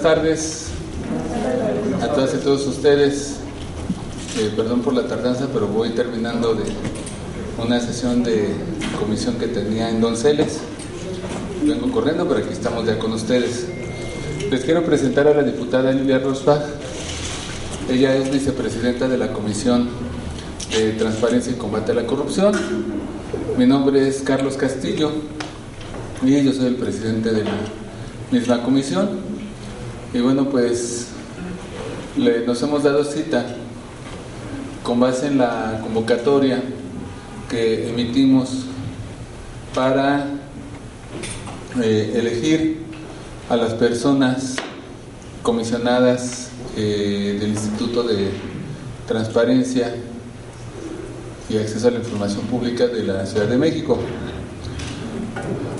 buenas tardes a todas y todos ustedes. Eh, perdón por la tardanza, pero voy terminando de una sesión de comisión que tenía en Donceles. Vengo corriendo, pero aquí estamos ya con ustedes. Les quiero presentar a la diputada Lilia Rosbach. Ella es vicepresidenta de la Comisión de Transparencia y Combate a la Corrupción. Mi nombre es Carlos Castillo y yo soy el presidente de la misma comisión. Y bueno, pues le, nos hemos dado cita con base en la convocatoria que emitimos para eh, elegir a las personas comisionadas eh, del Instituto de Transparencia y Acceso a la Información Pública de la Ciudad de México.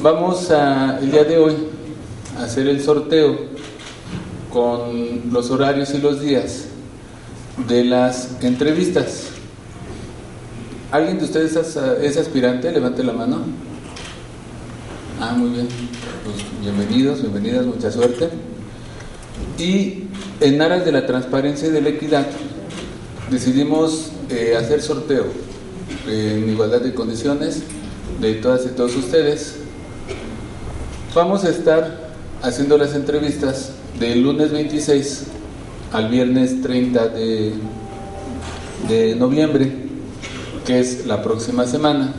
Vamos a, el día de hoy a hacer el sorteo con los horarios y los días de las entrevistas. ¿Alguien de ustedes es aspirante? Levante la mano. Ah, muy bien. Pues bienvenidos, bienvenidas, mucha suerte. Y en aras de la transparencia y de la equidad, decidimos eh, hacer sorteo en igualdad de condiciones de todas y todos ustedes. Vamos a estar haciendo las entrevistas del lunes 26 al viernes 30 de, de noviembre, que es la próxima semana,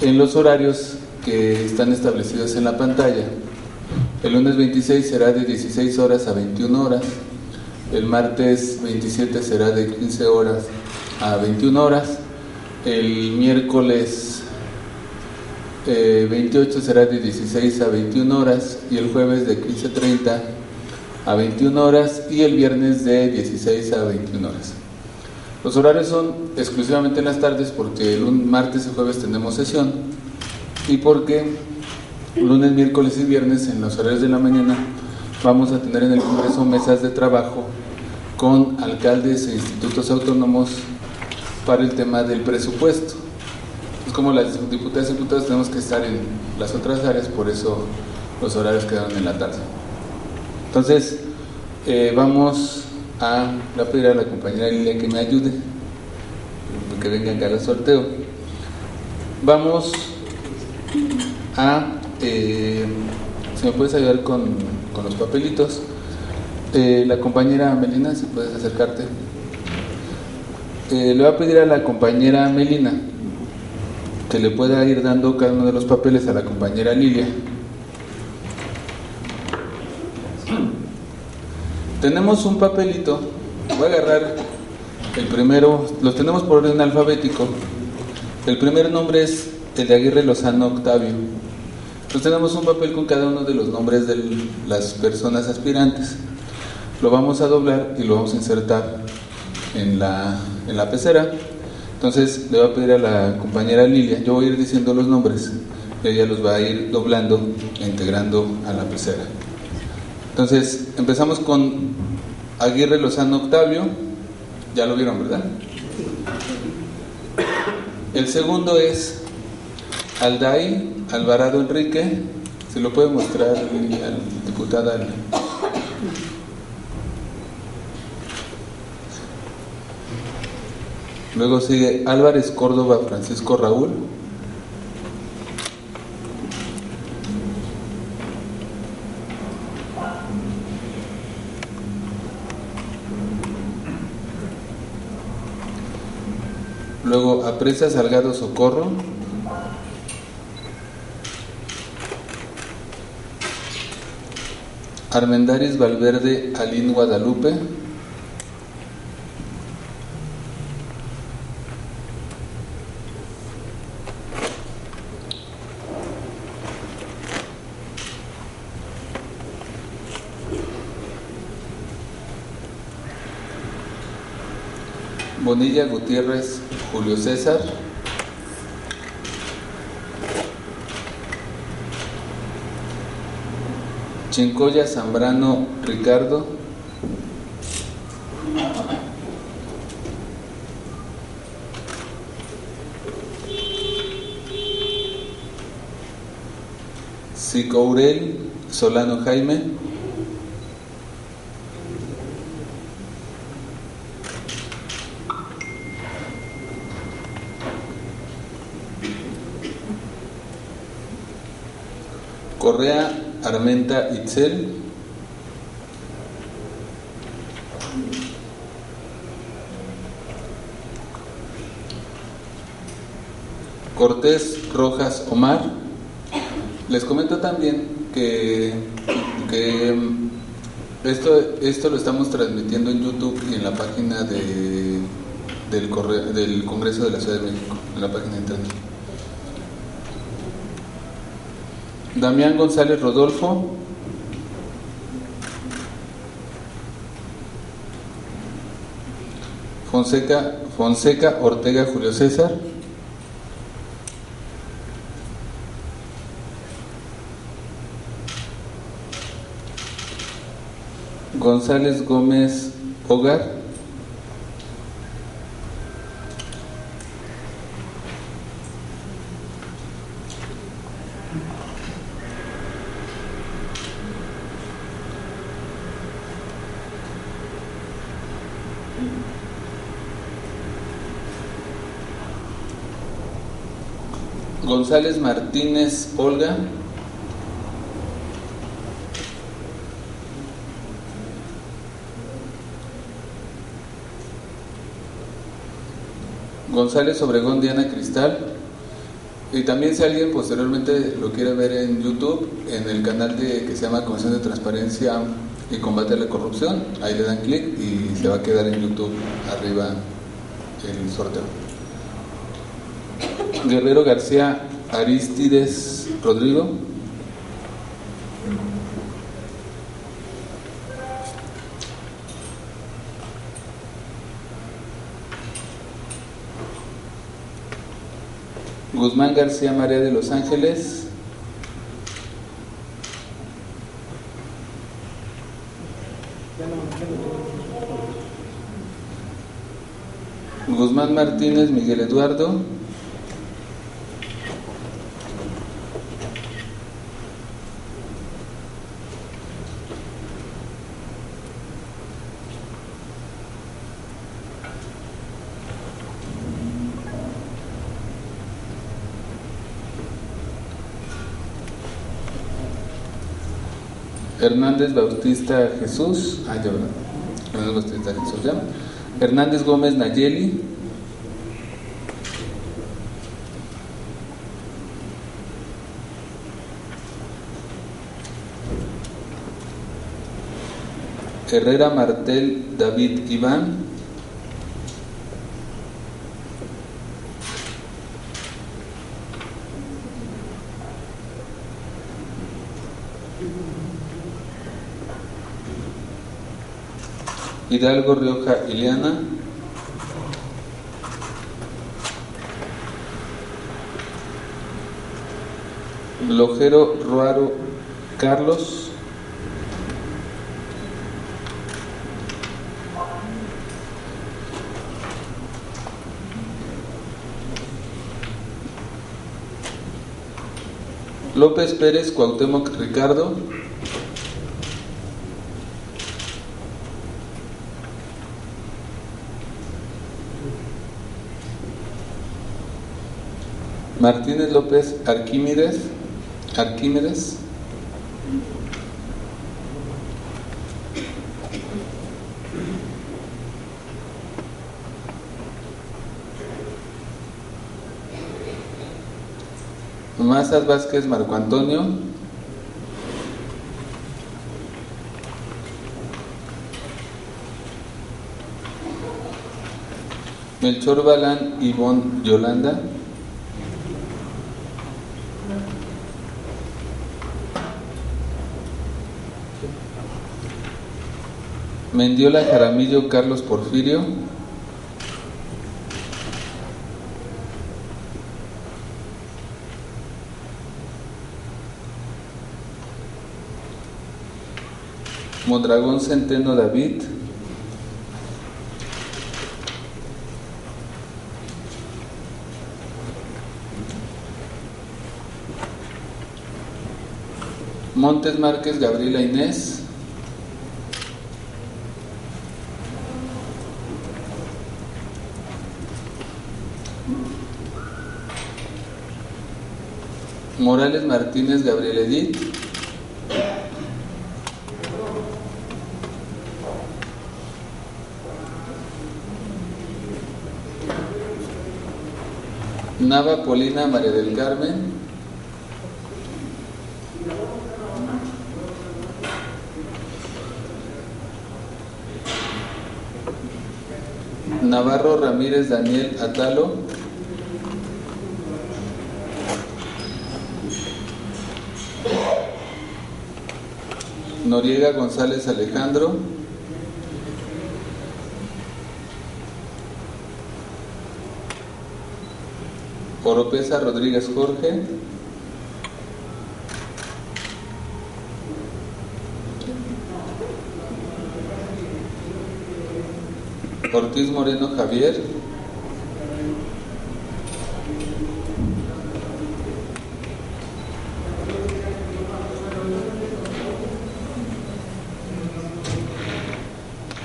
en los horarios que están establecidos en la pantalla. El lunes 26 será de 16 horas a 21 horas, el martes 27 será de 15 horas a 21 horas, el miércoles 28 eh, será de 16 a 21 horas. Y el jueves de 15.30 a 21 horas y el viernes de 16 a 21 horas. Los horarios son exclusivamente en las tardes porque el martes y jueves tenemos sesión y porque lunes, miércoles y viernes en los horarios de la mañana vamos a tener en el Congreso mesas de trabajo con alcaldes e institutos autónomos para el tema del presupuesto. Es como las diputadas y diputados tenemos que estar en las otras áreas, por eso los horarios quedaron en la tarde. Entonces, eh, vamos a, voy a pedir a la compañera Lilia que me ayude, que venga acá al sorteo. Vamos a, eh, si me puedes ayudar con, con los papelitos, eh, la compañera Melina, si puedes acercarte. le voy a pedir a la compañera Melina que le pueda ir dando cada uno de los papeles a la compañera Lilia. Tenemos un papelito, voy a agarrar el primero, los tenemos por orden alfabético. El primer nombre es el de Aguirre Lozano Octavio. Entonces tenemos un papel con cada uno de los nombres de las personas aspirantes. Lo vamos a doblar y lo vamos a insertar en la, en la pecera. Entonces le voy a pedir a la compañera Lilia, yo voy a ir diciendo los nombres, ella los va a ir doblando e integrando a la pecera. Entonces, empezamos con Aguirre Lozano Octavio. Ya lo vieron, ¿verdad? El segundo es Alday Alvarado Enrique. Se lo puede mostrar al diputado. Luego sigue Álvarez Córdoba Francisco Raúl. Apresa Salgado Socorro. Armendaris Valverde Alín Guadalupe. Bonilla Gutiérrez Julio César. Chincoya Zambrano Ricardo. Sicourel Solano Jaime. Correa Armenta Itzel. Cortés Rojas Omar. Les comento también que, que esto, esto lo estamos transmitiendo en YouTube y en la página de, del, del Congreso de la Ciudad de México, en la página de internet. Damián González Rodolfo. Fonseca, Fonseca Ortega Julio César. González Gómez Hogar. González Martínez Olga. González Obregón Diana Cristal. Y también si alguien posteriormente lo quiere ver en YouTube, en el canal de, que se llama Comisión de Transparencia y Combate a la Corrupción, ahí le dan clic y se va a quedar en YouTube arriba el sorteo. Guerrero García Aristides Rodrigo. Guzmán García María de Los Ángeles. Guzmán Martínez Miguel Eduardo. Hernández Bautista Jesús, ah, ya, Hernández Bautista Jesús, ya. Hernández Gómez Nayeli. Herrera Martel David Iván. Hidalgo Rioja Ileana. Lojero Ruaro Carlos. López Pérez Cuauhtémoc Ricardo. Martínez López Arquímedes, Arquímedes. Mazas Vázquez Marco Antonio. Melchor Balán Ivonne Yolanda. Mendiola Jaramillo Carlos Porfirio. Mondragón Centeno David. Montes Márquez Gabriela Inés. Morales Martínez Gabriel Edith. Nava Polina María del Carmen. Navarro Ramírez Daniel Atalo. Noriega González Alejandro. Oropesa Rodríguez Jorge. Ortiz Moreno Javier.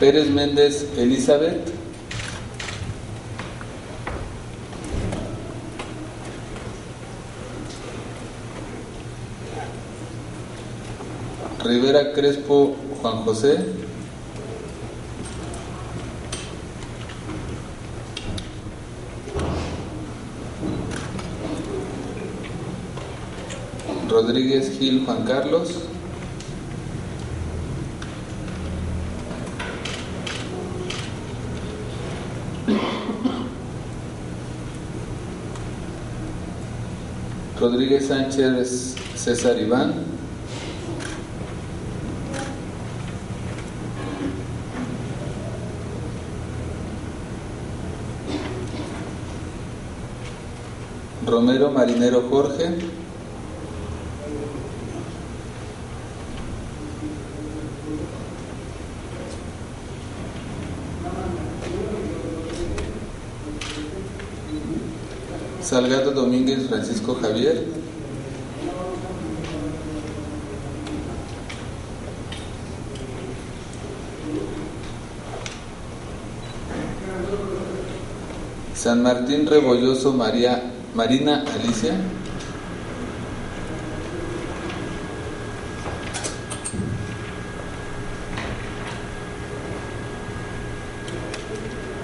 Pérez Méndez Elizabeth. Rivera Crespo Juan José. Rodríguez Gil Juan Carlos. Rodríguez Sánchez César Iván. Romero Marinero Jorge. Salgado Domínguez Francisco Javier. San Martín Rebolloso María Marina Alicia.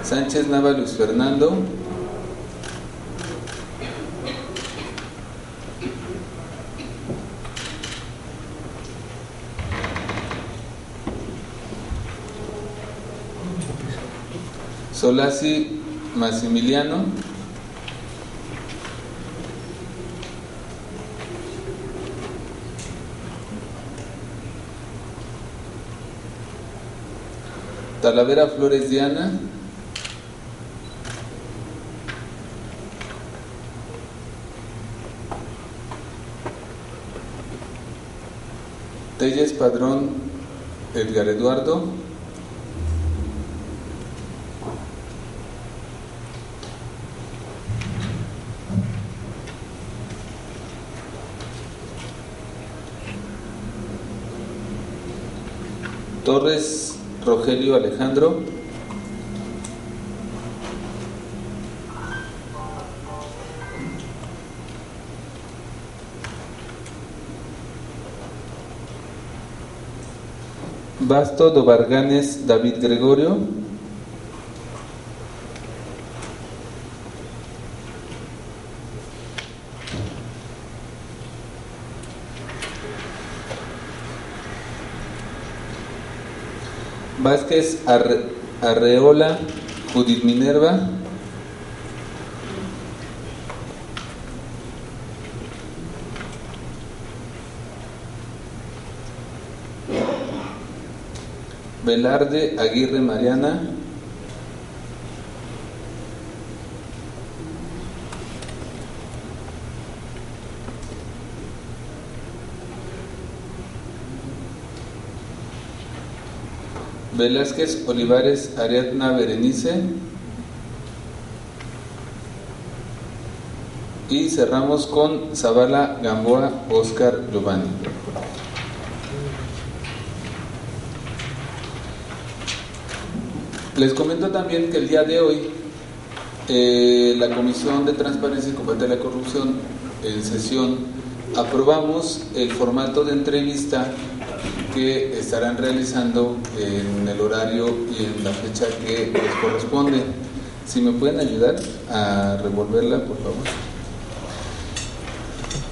Sánchez Nava Luis Fernando. Solasi Massimiliano. Talavera Flores Diana. Telles Padrón Edgar Eduardo. Torres Rogelio Alejandro. Basto Dobarganes David Gregorio. Vázquez Arre- Arreola Judith Minerva. Velarde Aguirre Mariana. Velázquez Olivares Ariadna Berenice. Y cerramos con Zavala Gamboa Oscar Giovanni. Les comento también que el día de hoy eh, la Comisión de Transparencia y Combate a la Corrupción en sesión aprobamos el formato de entrevista que estarán realizando en el horario y en la fecha que les corresponde. Si me pueden ayudar a revolverla, por favor.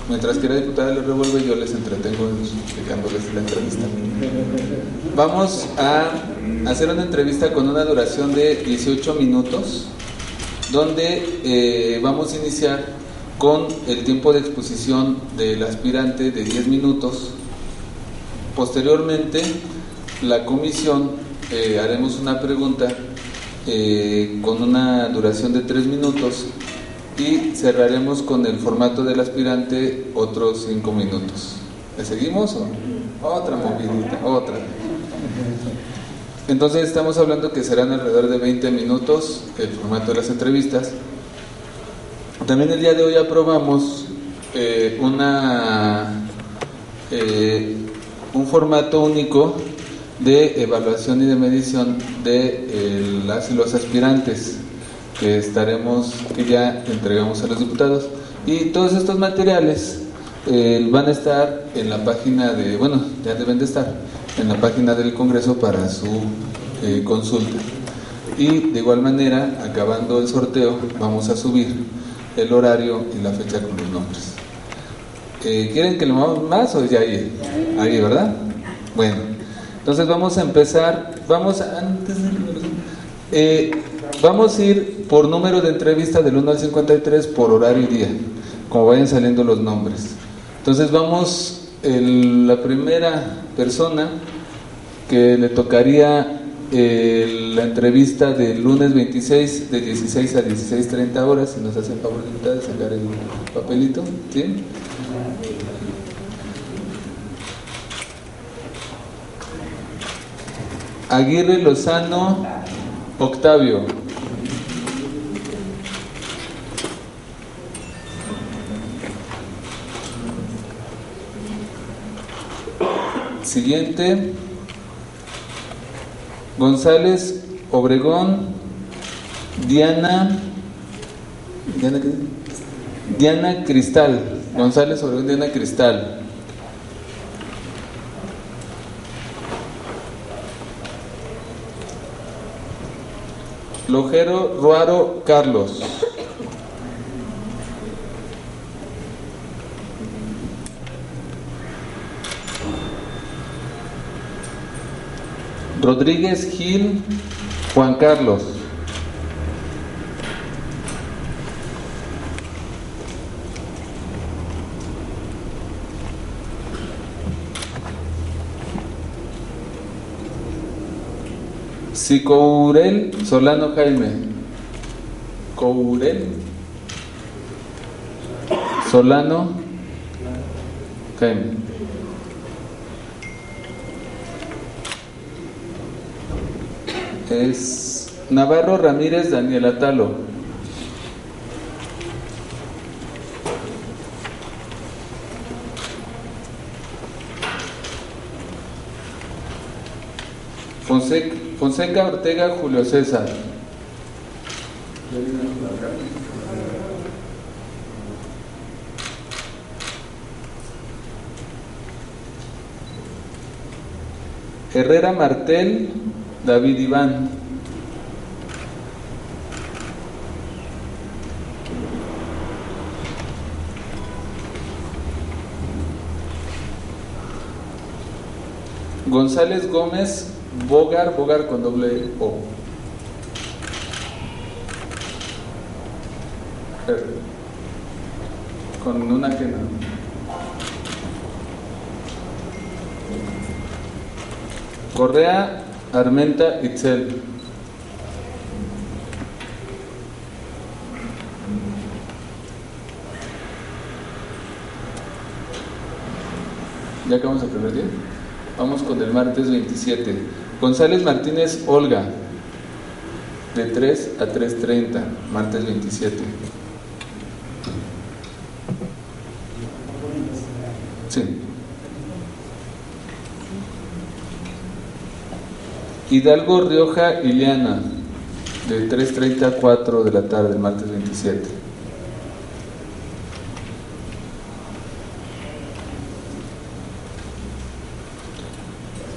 Mientras que la diputada le revuelve, yo les entretengo explicándoles la entrevista. Vamos a hacer una entrevista con una duración de 18 minutos, donde eh, vamos a iniciar con el tiempo de exposición del aspirante de 10 minutos. Posteriormente, la comisión eh, haremos una pregunta eh, con una duración de 3 minutos y cerraremos con el formato del aspirante otros 5 minutos. ¿Le seguimos otra movidita, otra? Entonces estamos hablando que serán alrededor de 20 minutos el formato de las entrevistas. También el día de hoy aprobamos eh, una un formato único de evaluación y de medición de eh, las y los aspirantes que estaremos, que ya entregamos a los diputados. Y todos estos materiales eh, van a estar en la página de, bueno, ya deben de estar en la página del Congreso para su eh, consulta. Y de igual manera, acabando el sorteo, vamos a subir el horario y la fecha con los nombres. Eh, ¿Quieren que lo movamos más o ya ahí? Ahí, ¿verdad? Bueno, entonces vamos a empezar, vamos a, antes de... Vamos a ir por número de entrevista del 1 al 53 por horario y día, como vayan saliendo los nombres. Entonces vamos, la primera persona que le tocaría la entrevista del lunes 26 de 16 a 16.30 horas, si nos hacen favor de sacar el papelito, ¿sí? Aguirre Lozano Octavio. Siguiente, González Obregón, Diana, Diana, Diana Cristal, González Obregón, Diana Cristal. Lojero Ruaro Carlos. Rodríguez Gil Juan Carlos. Sicourel Solano Jaime. Courel Solano Jaime. es Navarro Ramírez Daniel Atalo. Fonseca, Ortega Julio César. Herrera Martel David Iván. González Gómez Bogar, Bogar con doble O. Con una ajena. Correa Armenta Itzel. Ya acabamos el primer día. Vamos con el martes 27. González Martínez Olga. De 3 a 3.30. Martes 27. Sí. Hidalgo Rioja Ileana, de 3.30 a 4 de la tarde, martes 27.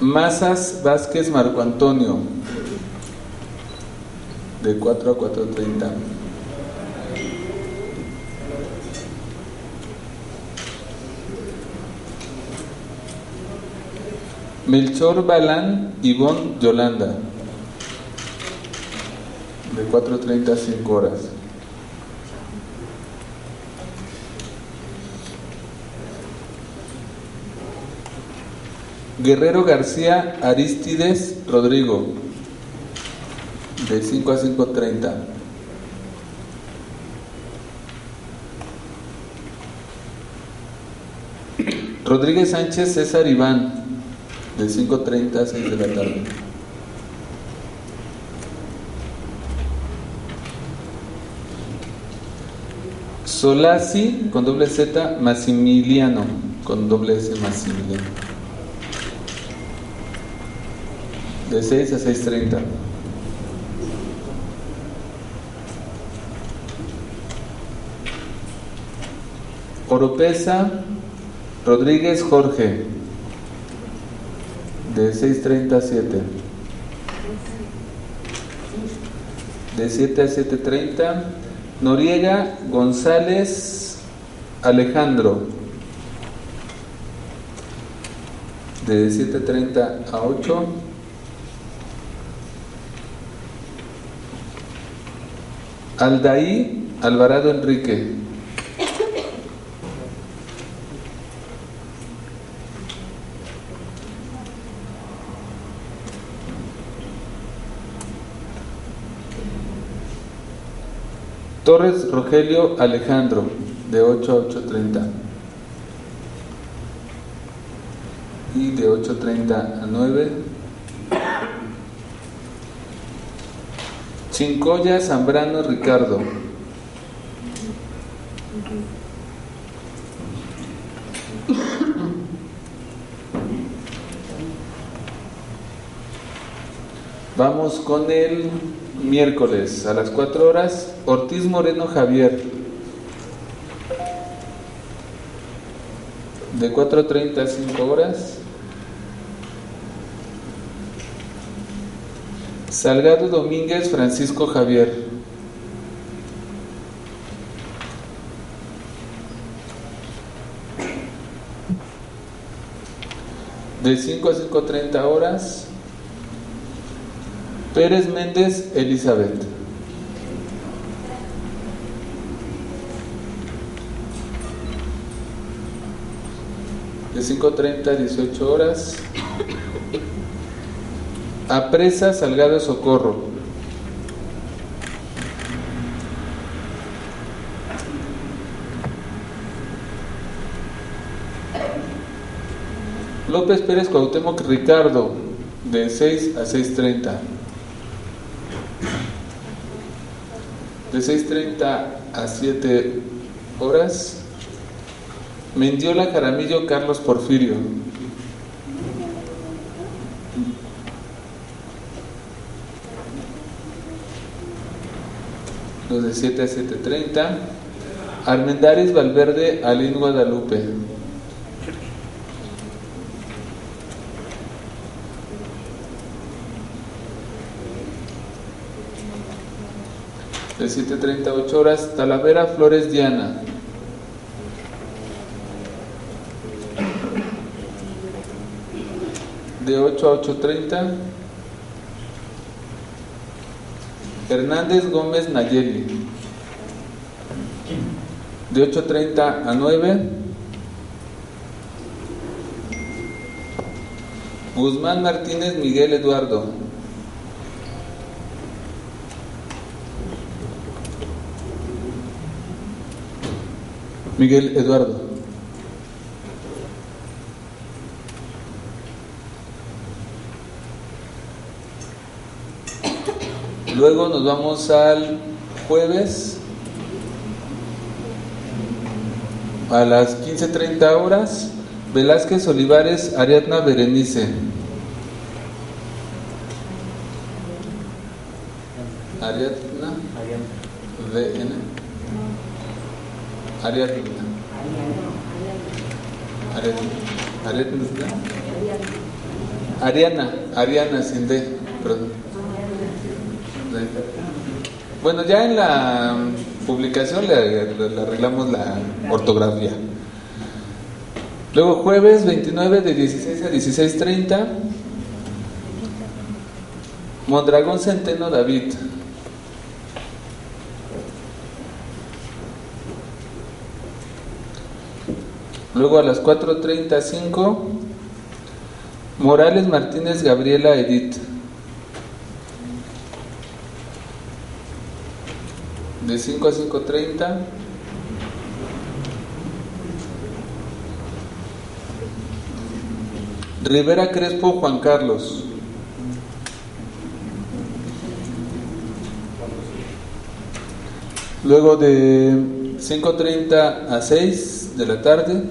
Masas Vázquez Marco Antonio, de 4 a 4.30. Melchor Balán Ivonne Yolanda, de 4.30 a 5 horas. Guerrero García Aristides Rodrigo, de 5 a 5.30. Rodríguez Sánchez César Iván, de 5.30 a 6 de la tarde. Solasi con doble Z, Massimiliano con doble S, Massimiliano. De 6 a 6.30. Oropesa Rodríguez Jorge, de 6.30 a 7. De 7 a 7.30. Noriega González Alejandro, de 7.30 a 8. Aldaí Alvarado Enrique, Torres Rogelio Alejandro, de 8 a 8.30. Y de 8.30 a 9. Chincoya Zambrano Ricardo. Vamos con el miércoles a las 4 horas, Ortiz Moreno Javier. De 4.30 a 5 horas. Salgado Domínguez Francisco Javier. De 5 a 5.30 horas. Pérez Méndez Elizabeth. De 5.30 a 18 horas. Apresa Salgado Socorro. López Pérez Cuauhtémoc Ricardo, de 6 a 6.30. De 6.30 a 7 horas. Mendiola Jaramillo Carlos Porfirio. Los de 7 a 7.30. Armendaris Valverde Alín Guadalupe. de 7.30 a 8 horas, Talavera Flores Diana. De 8 a 8.30. Hernández Gómez Nayeli. De 8.30 a 9. Guzmán Martínez Miguel Eduardo. Miguel Eduardo. Luego nos vamos al jueves a las 15.30 horas. Velázquez Olivares, Ariadna Berenice. Ariadna. Ariadna. Ariadna. Ariadna. Ariana, Ariana sin D, Bueno, ya en la publicación le, arreglamos la ortografía. Luego jueves 29 de 16 a 16.30. Mondragón Centeno David. Luego a las 4.35, Morales Martínez Gabriela Edith. De 5 a 5.30. Rivera Crespo Juan Carlos. Luego de 5.30 a 6 de la tarde,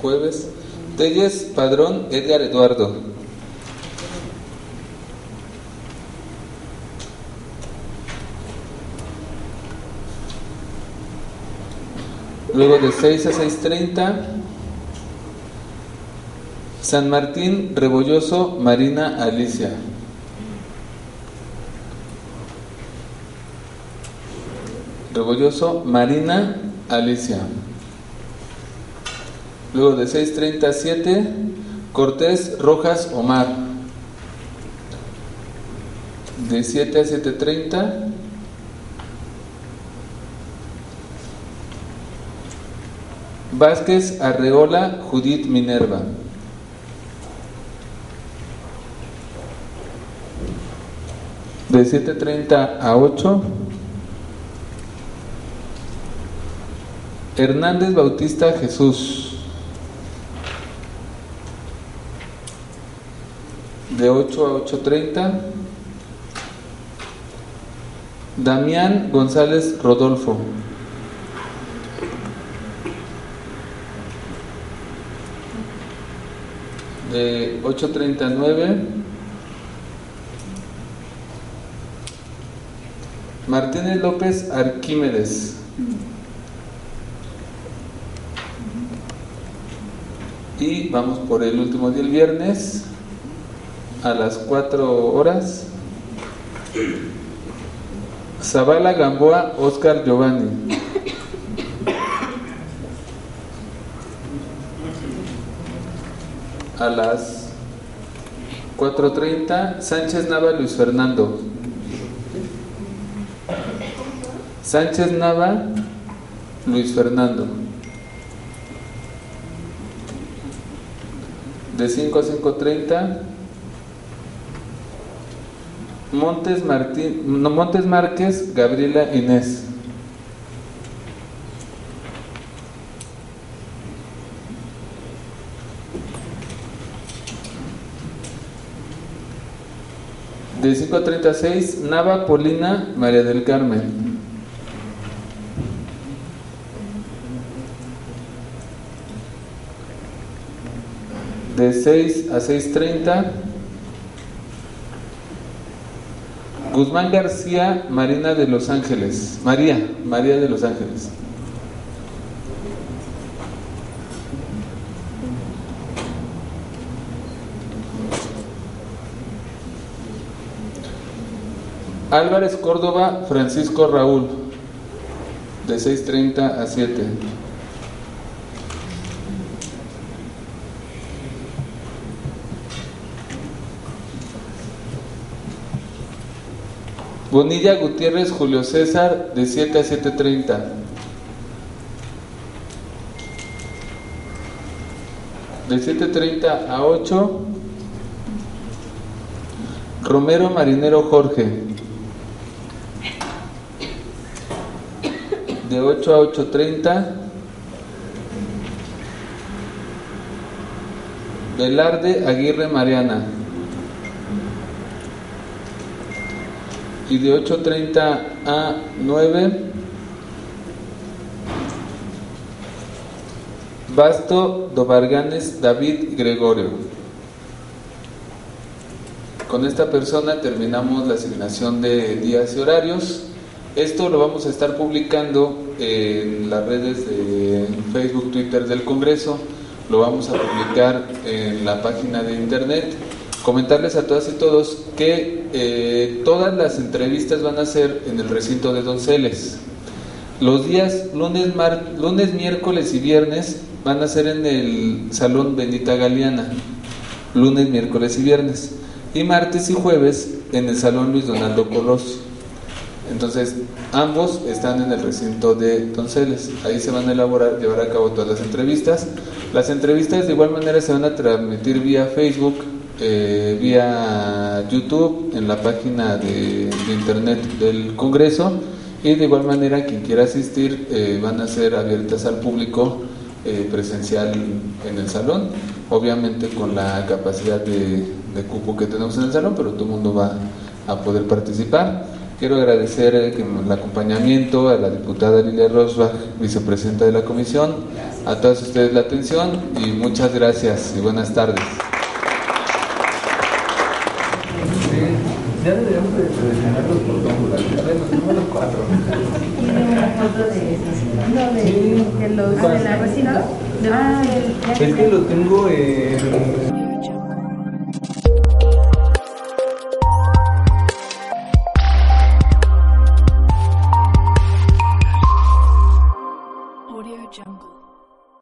jueves. Telles Padrón Edgar Eduardo. Luego de 6 a 6.30, San Martín Rebolloso Marina Alicia. Rebolloso Marina Alicia. Luego de 6.37, Cortés Rojas Omar. De 7 a 7.30, Vázquez Arreola Judith Minerva. De 7.30 a 8, Hernández Bautista Jesús. de 8 a 8.30. Damián González Rodolfo. De 8.39. Martínez López Arquímedes. Y vamos por el último día, el viernes a las 4 horas. Zavala Gamboa, Oscar Giovanni. A las 4.30, Sánchez Nava, Luis Fernando. Sánchez Nava, Luis Fernando. De 5 a 5.30, Montes, Martín, no, Montes Márquez, Gabriela Inés. De 5 a 36, Nava Polina, María del Carmen. De 6 a 6.30, Guzmán García, Marina de Los Ángeles. María, María de Los Ángeles. Álvarez Córdoba, Francisco Raúl, de 6.30 a 7. Bonilla Gutiérrez Julio César de 7 a 7.30. De 7.30 a 8. Romero Marinero Jorge. De 8 a 8.30. Velarde Aguirre Mariana. y de 8.30 a 9 Basto Dobarganes David Gregorio. Con esta persona terminamos la asignación de días y horarios. Esto lo vamos a estar publicando en las redes de Facebook, Twitter del Congreso. Lo vamos a publicar en la página de internet comentarles a todas y todos que eh, todas las entrevistas van a ser en el recinto de Donceles. Los días lunes, lunes, miércoles y viernes van a ser en el Salón Bendita Galeana. Lunes, miércoles y viernes. Y martes y jueves en el Salón Luis Donaldo Colosio. Entonces, ambos están en el recinto de Donceles. Ahí se van a elaborar, llevar a cabo todas las entrevistas. Las entrevistas de igual manera se van a transmitir vía Facebook, eh, vía YouTube, en la página de, internet del Congreso. Y de igual manera, quien quiera asistir eh, van a ser abiertas al público eh, presencial en el salón, obviamente con la capacidad de, de cupo que tenemos en el salón, pero todo el mundo va a poder participar. Quiero agradecer el acompañamiento a la diputada Lilia Rosbach, vicepresidenta de la comisión, a todos ustedes la atención y muchas gracias y buenas tardes. Ya deberíamos de seleccionarlos por don los cuatro. ¿Tiene una foto de, de, de los de la vecina? Ah, es que lo tengo en...